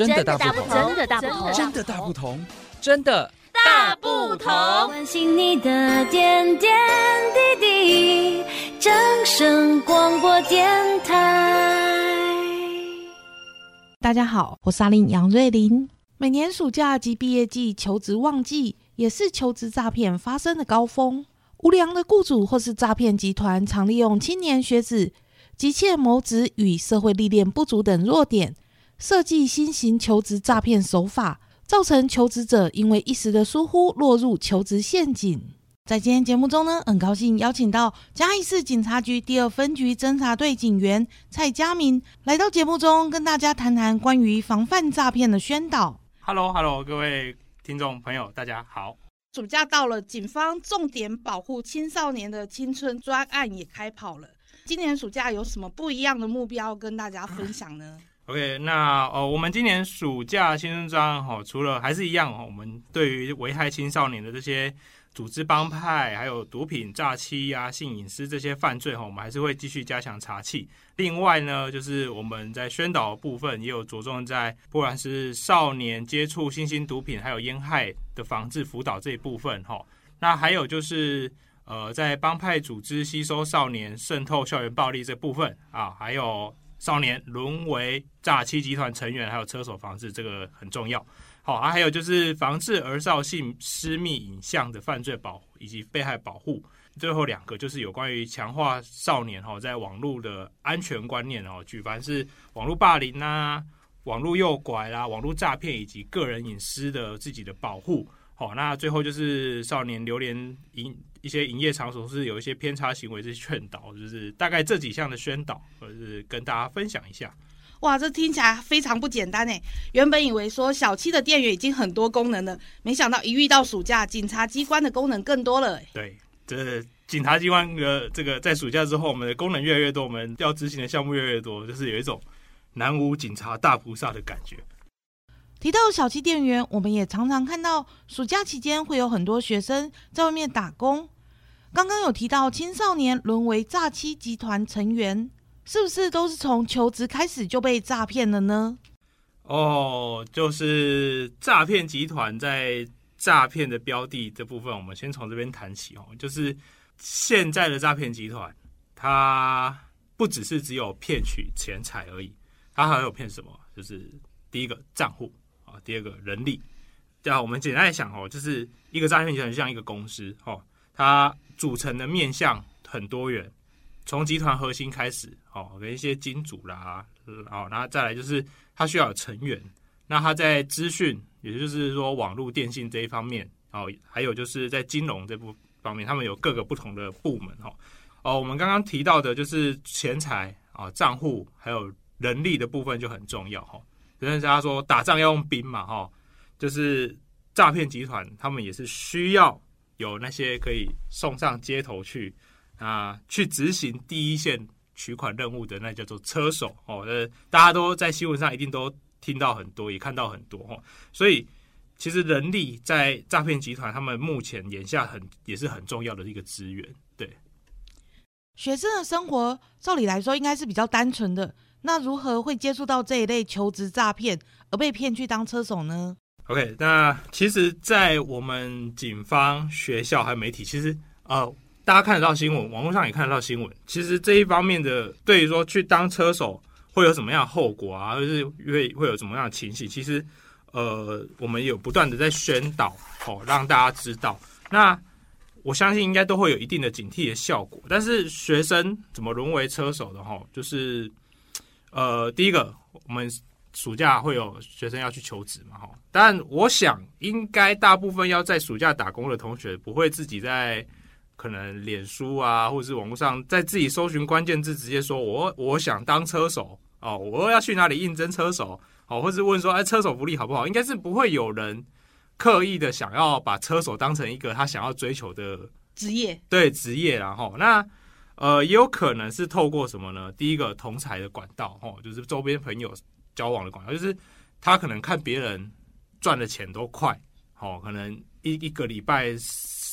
真的大不同，真的大不同，真的大不同，真的大不同。关心你的点点滴滴，掌声广播电台。大家好，我是阿林杨瑞琳。每年暑假及毕业季求职旺季，也是求职诈骗发生的高峰。无良的雇主或是诈骗集团，常利用青年学子急切谋职与社会历练不足等弱点，设计新型求职诈骗手法，造成求职者因为一时的疏忽，落入求职陷阱。在今天节目中呢，很高兴邀请到嘉义市警察局第二分局侦查队警员蔡佳明来到节目中，跟大家谈谈关于防范诈骗的宣导。Hello，Hello，各位听众朋友，大家好。暑假到了，警方重点保护青少年的青春专案也开跑了。今年暑假有什么不一样的目标跟大家分享呢？OK，那呃，我们今年暑假新春专案哈，除了还是一样哈，我们对于危害青少年的这些。组织帮派，还有毒品、诈欺呀、啊、性隐私这些犯罪哈，我们还是会继续加强查缉。另外呢，就是我们在宣导部分也有着重在，不管是少年接触新兴毒品还有烟害的防治辅导这一部分哈。那还有就是呃，在帮派组织吸收少年渗透校园暴力这部分啊，还有少年沦为诈欺集团成员，还有车手防治这个很重要。好啊，还有就是防治儿少性私密影像的犯罪保以及被害保护。最后两个就是有关于强化少年哈在网络的安全观念哦，举凡是网络霸凌啊、网络诱拐啦、网络诈骗以及个人隐私的自己的保护。好，那最后就是少年流连营一些营业场所是有一些偏差行为，这些劝导，就是大概这几项的宣导，或者是跟大家分享一下。哇，这听起来非常不简单诶！原本以为说小七的店员已经很多功能了，没想到一遇到暑假，警察机关的功能更多了。对，这警察机关的这个在暑假之后，我们的功能越来越多，我们要执行的项目越来越多，就是有一种南无警察大菩萨的感觉。提到小七店员，我们也常常看到暑假期间会有很多学生在外面打工。刚刚有提到青少年沦为诈欺集团成员。是不是都是从求职开始就被诈骗了呢？哦，就是诈骗集团在诈骗的标的这部分，我们先从这边谈起哦。就是现在的诈骗集团，它不只是只有骗取钱财而已，它还有骗什么？就是第一个账户第二个人力。对啊，我们简单想哦，就是一个诈骗集团像一个公司哦，它组成的面向很多元。从集团核心开始，哦，跟一些金主啦，哦，然后再来就是他需要有成员，那他在资讯，也就是说网络电信这一方面，哦，还有就是在金融这部方面，他们有各个不同的部门，哈，哦，我们刚刚提到的就是钱财啊，账户还有人力的部分就很重要，哈，人家说打仗要用兵嘛，哈，就是诈骗集团他们也是需要有那些可以送上街头去。啊，去执行第一线取款任务的那叫做车手哦，呃，大家都在新闻上一定都听到很多，也看到很多哦。所以其实人力在诈骗集团他们目前眼下很也是很重要的一个资源。对，学生的生活照理来说应该是比较单纯的，那如何会接触到这一类求职诈骗而被骗去当车手呢？OK，那其实，在我们警方、学校还有媒体，其实呃。大家看得到新闻，网络上也看得到新闻。其实这一方面的，对于说去当车手会有什么样的后果啊，或是会会有什么样的情形？其实，呃，我们有不断的在宣导，哦，让大家知道。那我相信应该都会有一定的警惕的效果。但是学生怎么沦为车手的？哈，就是，呃，第一个，我们暑假会有学生要去求职嘛，哈。但我想，应该大部分要在暑假打工的同学，不会自己在。可能脸书啊，或者是网络上，在自己搜寻关键字，直接说我我想当车手哦，我要去哪里应征车手哦，或者是问说，哎，车手福利好不好？应该是不会有人刻意的想要把车手当成一个他想要追求的职业，对职业，然后那呃，也有可能是透过什么呢？第一个同财的管道哦，就是周边朋友交往的管道，就是他可能看别人赚的钱都快，哦，可能一一个礼拜。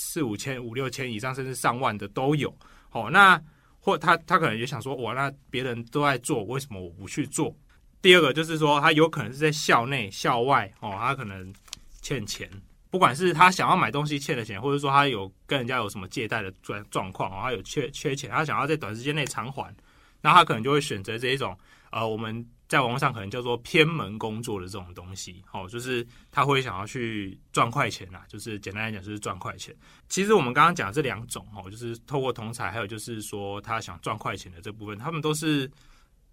四五千、五六千以上，甚至上万的都有。好，那或他他可能也想说，哇，那别人都在做，为什么我不去做？第二个就是说，他有可能是在校内、校外哦，他可能欠钱，不管是他想要买东西欠的钱，或者说他有跟人家有什么借贷的状状况哦，他有缺缺钱，他想要在短时间内偿还，那他可能就会选择这一种呃，我们在网络上可能叫做偏门工作的这种东西哦，就是他会想要去赚快钱啦，就是简单来讲就是赚快钱。其实我们刚刚讲这两种哦，就是透过同财，还有就是说他想赚快钱的这部分，他们都是。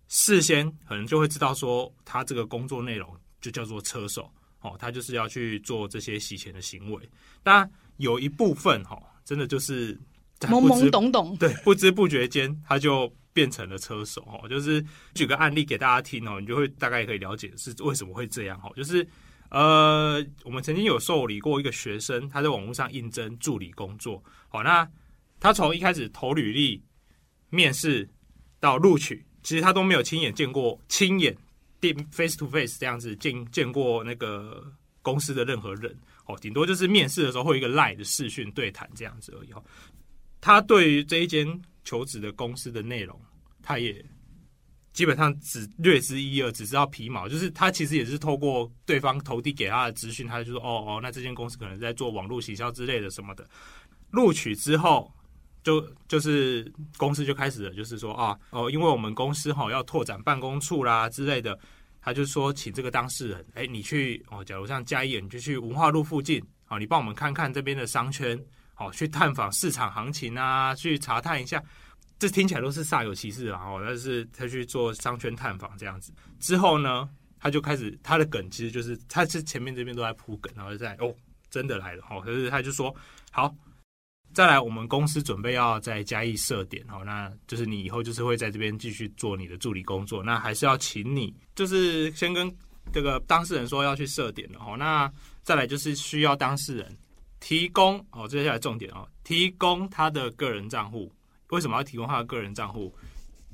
事先可能就会知道说，他这个工作内容就叫做车手哦，他就是要去做这些洗钱的行为。当然有一部分哈，真的就是懵懵懂懂，对，不知不觉间他就变成了车手哦。就是举个案例给大家听哦，你就会大概可以了解是为什么会这样哦。就是呃，我们曾经有受理过一个学生，他在网络上应征助理工作，好，那他从一开始投履历、面试到录取。其实他都没有亲眼见过，亲眼 face to face 这样子见见过那个公司的任何人哦，顶多就是面试的时候会一个 LINE 的视讯对谈这样子而已哦。他对于这一间求职的公司的内容，他也基本上只略知一二，只知道皮毛。就是他其实也是透过对方投递给他的资讯，他就说哦哦，那这间公司可能在做网络行销之类的什么的。录取之后。就就是公司就开始了，就是说啊哦，因为我们公司哈要拓展办公处啦之类的，他就说请这个当事人，哎，你去哦，假如像嘉义，你就去文化路附近，好，你帮我们看看这边的商圈，好，去探访市场行情啊，去查探一下，这听起来都是煞有其事啊，哦，但是他去做商圈探访这样子之后呢，他就开始他的梗其实就是他是前面这边都在铺梗，然后在哦真的来了，哦，可是他就说好。再来，我们公司准备要在嘉义设点哦，那就是你以后就是会在这边继续做你的助理工作，那还是要请你，就是先跟这个当事人说要去设点的哦。那再来就是需要当事人提供哦，接下来重点哦，提供他的个人账户。为什么要提供他的个人账户？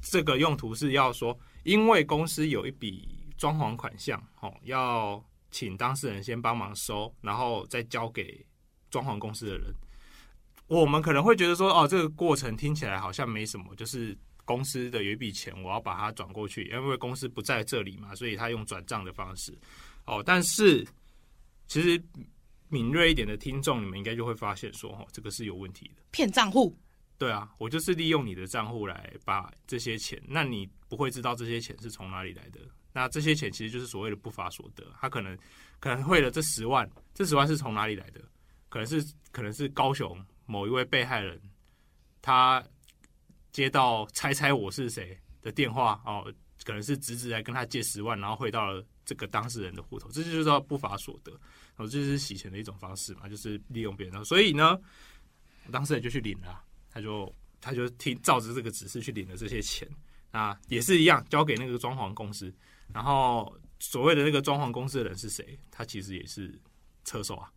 这个用途是要说，因为公司有一笔装潢款项哦，要请当事人先帮忙收，然后再交给装潢公司的人。我们可能会觉得说，哦，这个过程听起来好像没什么，就是公司的有一笔钱，我要把它转过去，因为公司不在这里嘛，所以他用转账的方式。哦，但是其实敏锐一点的听众，你们应该就会发现说，哦，这个是有问题的，骗账户。对啊，我就是利用你的账户来把这些钱，那你不会知道这些钱是从哪里来的。那这些钱其实就是所谓的不法所得，他可能可能汇了这十万，这十万是从哪里来的？可能是可能是高雄。某一位被害人，他接到“猜猜我是谁”的电话哦，可能是侄子来跟他借十万，然后汇到了这个当事人的户头，这就是叫不法所得然哦，这是洗钱的一种方式嘛，就是利用别人。所以呢，当事人就去领了，他就他就听照着这个指示去领了这些钱啊，也是一样交给那个装潢公司。然后所谓的那个装潢公司的人是谁？他其实也是车手啊，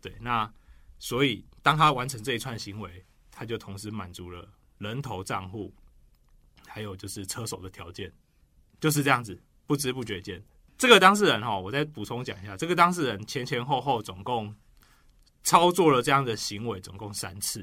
对，那。所以，当他完成这一串行为，他就同时满足了人头账户，还有就是车手的条件，就是这样子。不知不觉间，这个当事人哈，我再补充讲一下，这个当事人前前后后总共操作了这样的行为，总共三次。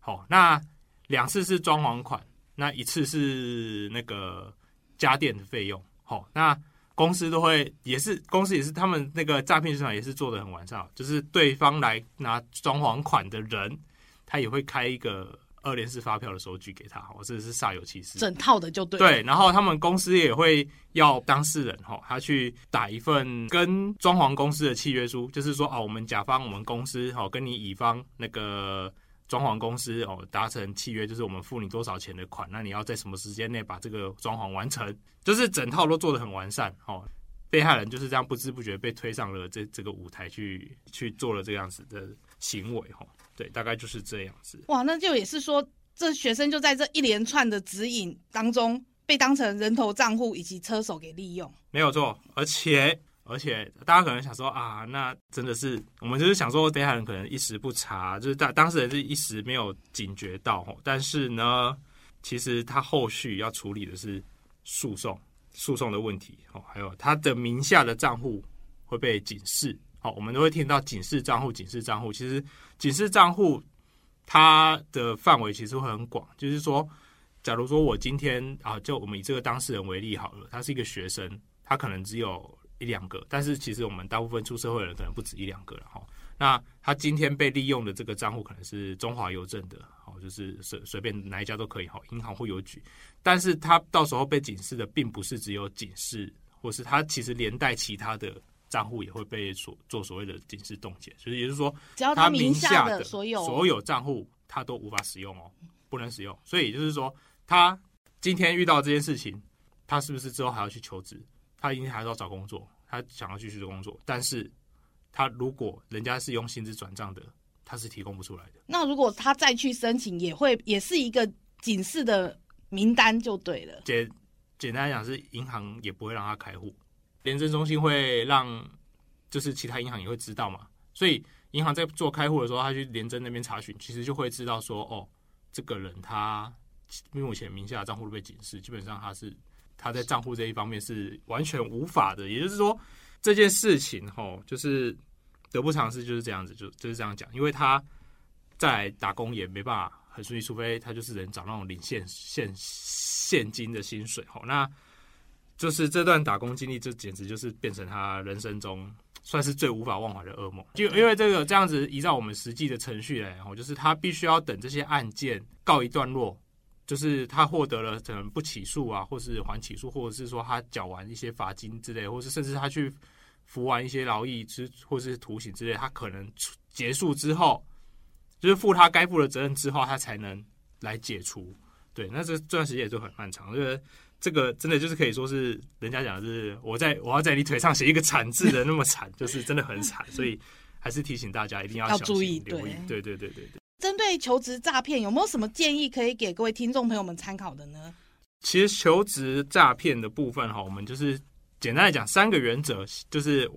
好，那两次是装潢款，那一次是那个家电的费用。好，那。公司都会也是公司也是他们那个诈骗市场也是做的很完善，就是对方来拿装潢款的人，他也会开一个二联式发票的收据给他，我这是煞有其事，整套的就对。对，然后他们公司也会要当事人哈，他去打一份跟装潢公司的契约书，就是说哦，我们甲方我们公司哈跟你乙方那个。装潢公司哦，达成契约就是我们付你多少钱的款，那你要在什么时间内把这个装潢完成，就是整套都做得很完善哦。被害人就是这样不知不觉被推上了这这个舞台去去做了这样子的行为哈。对，大概就是这样子。哇，那就也是说，这学生就在这一连串的指引当中被当成人头账户以及车手给利用，没有错，而且。而且大家可能想说啊，那真的是我们就是想说，被害人可能一时不察，就是当当事人是一时没有警觉到哦。但是呢，其实他后续要处理的是诉讼，诉讼的问题哦，还有他的名下的账户会被警示。好，我们都会听到警示账户，警示账户。其实警示账户它的范围其实会很广，就是说，假如说我今天啊，就我们以这个当事人为例好了，他是一个学生。他可能只有一两个，但是其实我们大部分出社会的人可能不止一两个了哈。那他今天被利用的这个账户可能是中华邮政的，哦，就是随随便哪一家都可以哈，银行或邮局，但是他到时候被警示的并不是只有警示，或是他其实连带其他的账户也会被所做所谓的警示冻结，就是也就是说，只要他名下的所有所有账户他都无法使用哦，不能使用。所以也就是说，他今天遇到这件事情，他是不是之后还要去求职？他一定还是要找工作，他想要继续的工作，但是。他如果人家是用薪资转账的，他是提供不出来的。那如果他再去申请，也会也是一个警示的名单就对了。简简单来讲，是银行也不会让他开户，廉政中心会让，就是其他银行也会知道嘛。所以银行在做开户的时候，他去廉政那边查询，其实就会知道说，哦，这个人他目前名下的账户都被警示，基本上他是他在账户这一方面是完全无法的。也就是说，这件事情齁，就是。得不偿失就是这样子，就就是这样讲，因为他在打工也没办法很顺利，除非他就是能找那种领现现现金的薪水吼，那就是这段打工经历，这简直就是变成他人生中算是最无法忘怀的噩梦。就因为这个这样子，依照我们实际的程序来，吼，就是他必须要等这些案件告一段落，就是他获得了可能不起诉啊，或是缓起诉，或者是说他缴完一些罚金之类，或是甚至他去。服完一些劳役之或是徒刑之类，他可能结束之后，就是负他该负的责任之后，他才能来解除。对，那这这段时间也就很漫长。我觉得这个真的就是可以说是人家讲的是我在我要在你腿上写一个惨字的那么惨，就是真的很惨。所以还是提醒大家一定要 小心要注意，留意。对对对对对。针对求职诈骗，有没有什么建议可以给各位听众朋友们参考的呢？其实求职诈骗的部分哈，我们就是。简单来讲，三个原则就是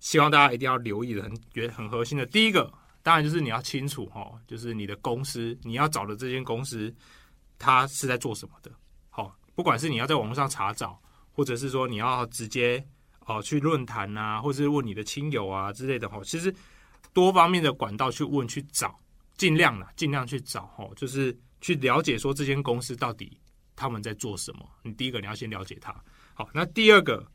希望大家一定要留意的，很原很核心的。第一个，当然就是你要清楚哈，就是你的公司，你要找的这间公司，它是在做什么的。好，不管是你要在网络上查找，或者是说你要直接哦去论坛啊，或者是问你的亲友啊之类的哈，其实多方面的管道去问去找，尽量啦，尽量去找哈，就是去了解说这间公司到底他们在做什么。你第一个你要先了解它。好，那第二个。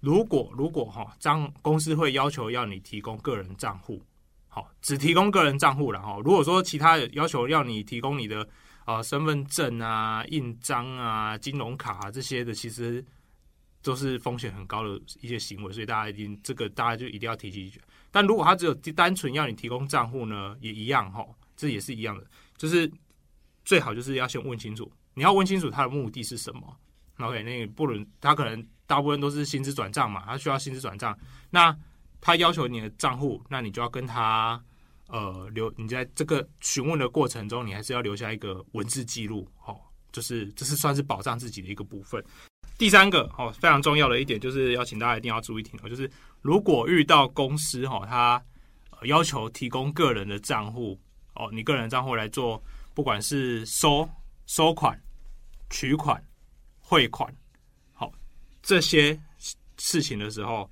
如果如果哈，账公司会要求要你提供个人账户，好，只提供个人账户了哈。如果说其他要求要你提供你的啊身份证啊、印章啊、金融卡啊这些的，其实都是风险很高的一些行为，所以大家一定这个大家就一定要提起。但如果他只有单纯要你提供账户呢，也一样哈，这也是一样的，就是最好就是要先问清楚，你要问清楚他的目的是什么。OK，那个不能，他可能。大部分都是薪资转账嘛，他需要薪资转账，那他要求你的账户，那你就要跟他呃留，你在这个询问的过程中，你还是要留下一个文字记录，哦，就是这是算是保障自己的一个部分。第三个哦，非常重要的一点就是要请大家一定要注意听哦，就是如果遇到公司哈，他要求提供个人的账户哦，你个人账户来做，不管是收收款、取款、汇款。好这些事情的时候，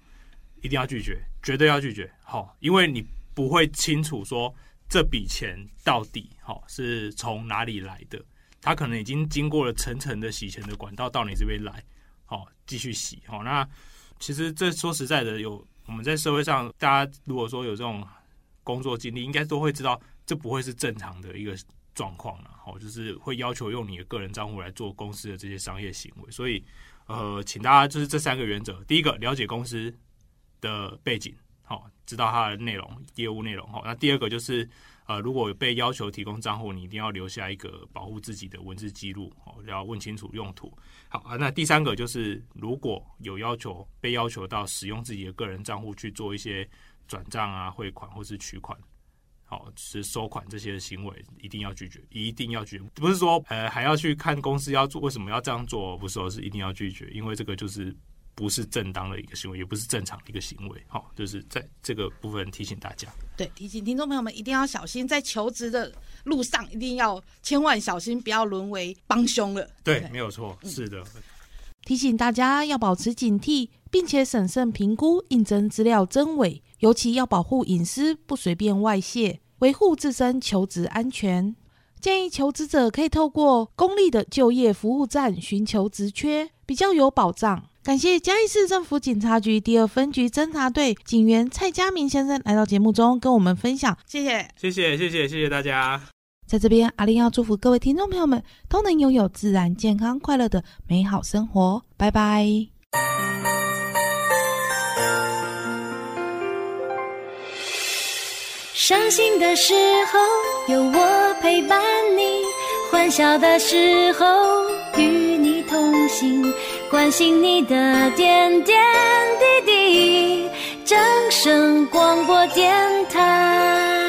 一定要拒绝，绝对要拒绝。好，因为你不会清楚说这笔钱到底好是从哪里来的，他可能已经经过了层层的洗钱的管道到你这边来，好继续洗。好，那其实这说实在的，有我们在社会上，大家如果说有这种工作经历，应该都会知道，这不会是正常的一个状况了。好，就是会要求用你的个人账户来做公司的这些商业行为，所以。呃，请大家就是这三个原则：第一个，了解公司的背景，好，知道它的内容、业务内容，好。那第二个就是，呃，如果被要求提供账户，你一定要留下一个保护自己的文字记录，哦，要问清楚用途。好啊，那第三个就是，如果有要求被要求到使用自己的个人账户去做一些转账啊、汇款或是取款。好，是收款这些行为一定要拒绝，一定要拒绝。不是说呃还要去看公司要做为什么要这样做，不是说是一定要拒绝，因为这个就是不是正当的一个行为，也不是正常的一个行为。好，就是在这个部分提醒大家。对，提醒听众朋友们一定要小心，在求职的路上一定要千万小心，不要沦为帮凶了。对，对没有错，是的。嗯。提醒大家要保持警惕，并且审慎评估应征资料真伪。尤其要保护隐私，不随便外泄，维护自身求职安全。建议求职者可以透过公立的就业服务站寻求职缺，比较有保障。感谢嘉义市政府警察局第二分局侦查队警员蔡家明先生来到节目中跟我们分享，谢谢，谢谢，谢谢，谢谢大家。在这边，阿玲要祝福各位听众朋友们都能拥有自然、健康、快乐的美好生活。拜拜。伤心的时候有我陪伴你，欢笑的时候与你同行，关心你的点点滴滴。掌声广播电台。